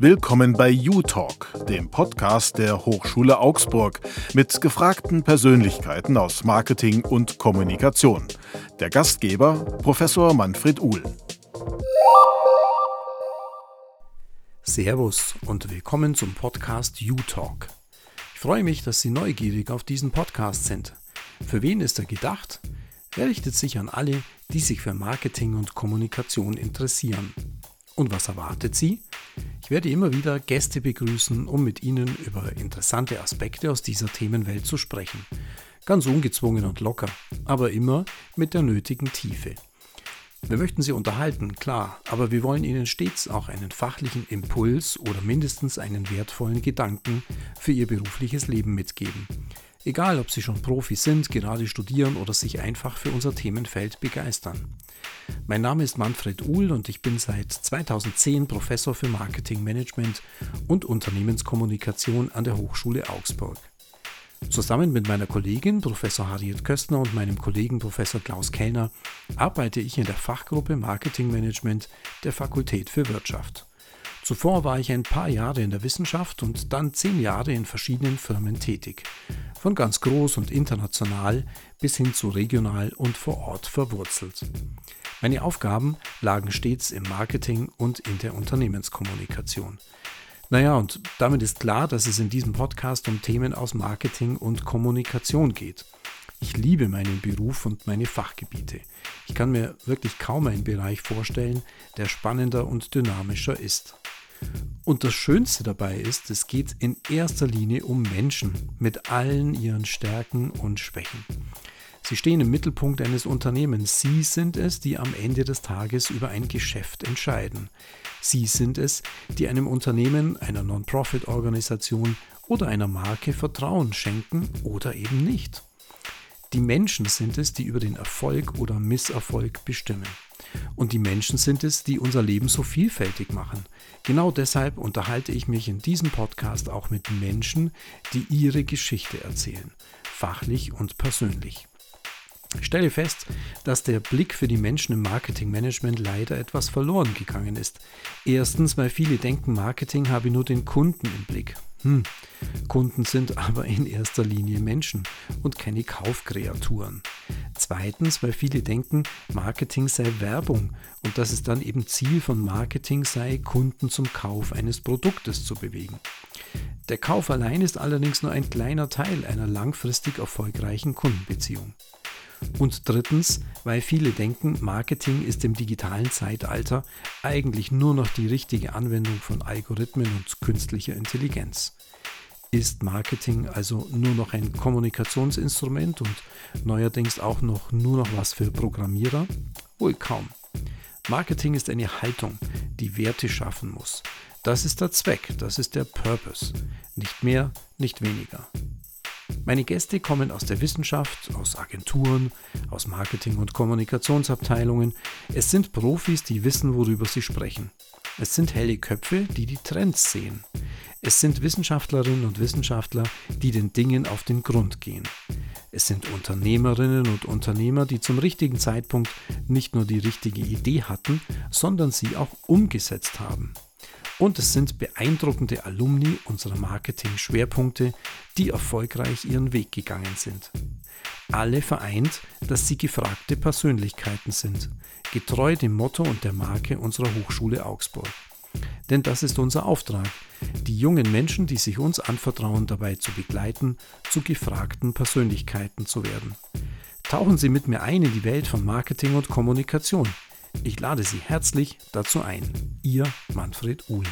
Willkommen bei U-Talk, dem Podcast der Hochschule Augsburg mit gefragten Persönlichkeiten aus Marketing und Kommunikation. Der Gastgeber Professor Manfred Uhl. Servus und willkommen zum Podcast U-Talk. Ich freue mich, dass Sie neugierig auf diesen Podcast sind. Für wen ist er gedacht? Er richtet sich an alle, die sich für Marketing und Kommunikation interessieren. Und was erwartet Sie? Ich werde immer wieder Gäste begrüßen, um mit Ihnen über interessante Aspekte aus dieser Themenwelt zu sprechen. Ganz ungezwungen und locker, aber immer mit der nötigen Tiefe. Wir möchten Sie unterhalten, klar, aber wir wollen Ihnen stets auch einen fachlichen Impuls oder mindestens einen wertvollen Gedanken für Ihr berufliches Leben mitgeben. Egal, ob Sie schon Profi sind, gerade studieren oder sich einfach für unser Themenfeld begeistern. Mein Name ist Manfred Uhl und ich bin seit 2010 Professor für Marketingmanagement und Unternehmenskommunikation an der Hochschule Augsburg. Zusammen mit meiner Kollegin Professor Harriet Köstner und meinem Kollegen Professor Klaus Kellner arbeite ich in der Fachgruppe Marketingmanagement der Fakultät für Wirtschaft. Zuvor war ich ein paar Jahre in der Wissenschaft und dann zehn Jahre in verschiedenen Firmen tätig. Von ganz groß und international bis hin zu regional und vor Ort verwurzelt. Meine Aufgaben lagen stets im Marketing und in der Unternehmenskommunikation. Naja, und damit ist klar, dass es in diesem Podcast um Themen aus Marketing und Kommunikation geht. Ich liebe meinen Beruf und meine Fachgebiete. Ich kann mir wirklich kaum einen Bereich vorstellen, der spannender und dynamischer ist. Und das Schönste dabei ist, es geht in erster Linie um Menschen mit allen ihren Stärken und Schwächen. Sie stehen im Mittelpunkt eines Unternehmens. Sie sind es, die am Ende des Tages über ein Geschäft entscheiden. Sie sind es, die einem Unternehmen, einer Non-Profit-Organisation oder einer Marke Vertrauen schenken oder eben nicht. Die Menschen sind es, die über den Erfolg oder Misserfolg bestimmen. Und die Menschen sind es, die unser Leben so vielfältig machen. Genau deshalb unterhalte ich mich in diesem Podcast auch mit Menschen, die ihre Geschichte erzählen, fachlich und persönlich. Ich stelle fest, dass der Blick für die Menschen im Marketingmanagement leider etwas verloren gegangen ist. Erstens, weil viele denken, Marketing habe nur den Kunden im Blick. Hm. Kunden sind aber in erster Linie Menschen und keine Kaufkreaturen. Zweitens, weil viele denken, Marketing sei Werbung und dass es dann eben Ziel von Marketing sei, Kunden zum Kauf eines Produktes zu bewegen. Der Kauf allein ist allerdings nur ein kleiner Teil einer langfristig erfolgreichen Kundenbeziehung. Und drittens, weil viele denken, Marketing ist im digitalen Zeitalter eigentlich nur noch die richtige Anwendung von Algorithmen und künstlicher Intelligenz. Ist Marketing also nur noch ein Kommunikationsinstrument und neuerdings auch noch nur noch was für Programmierer? Wohl kaum. Marketing ist eine Haltung, die Werte schaffen muss. Das ist der Zweck, das ist der Purpose. Nicht mehr, nicht weniger. Meine Gäste kommen aus der Wissenschaft, aus Agenturen, aus Marketing- und Kommunikationsabteilungen. Es sind Profis, die wissen, worüber sie sprechen. Es sind helle Köpfe, die die Trends sehen. Es sind Wissenschaftlerinnen und Wissenschaftler, die den Dingen auf den Grund gehen. Es sind Unternehmerinnen und Unternehmer, die zum richtigen Zeitpunkt nicht nur die richtige Idee hatten, sondern sie auch umgesetzt haben. Und es sind beeindruckende Alumni unserer Marketing-Schwerpunkte, die erfolgreich ihren Weg gegangen sind. Alle vereint, dass sie gefragte Persönlichkeiten sind, getreu dem Motto und der Marke unserer Hochschule Augsburg. Denn das ist unser Auftrag, die jungen Menschen, die sich uns anvertrauen, dabei zu begleiten, zu gefragten Persönlichkeiten zu werden. Tauchen Sie mit mir ein in die Welt von Marketing und Kommunikation. Ich lade Sie herzlich dazu ein. Ihr Manfred Uhl.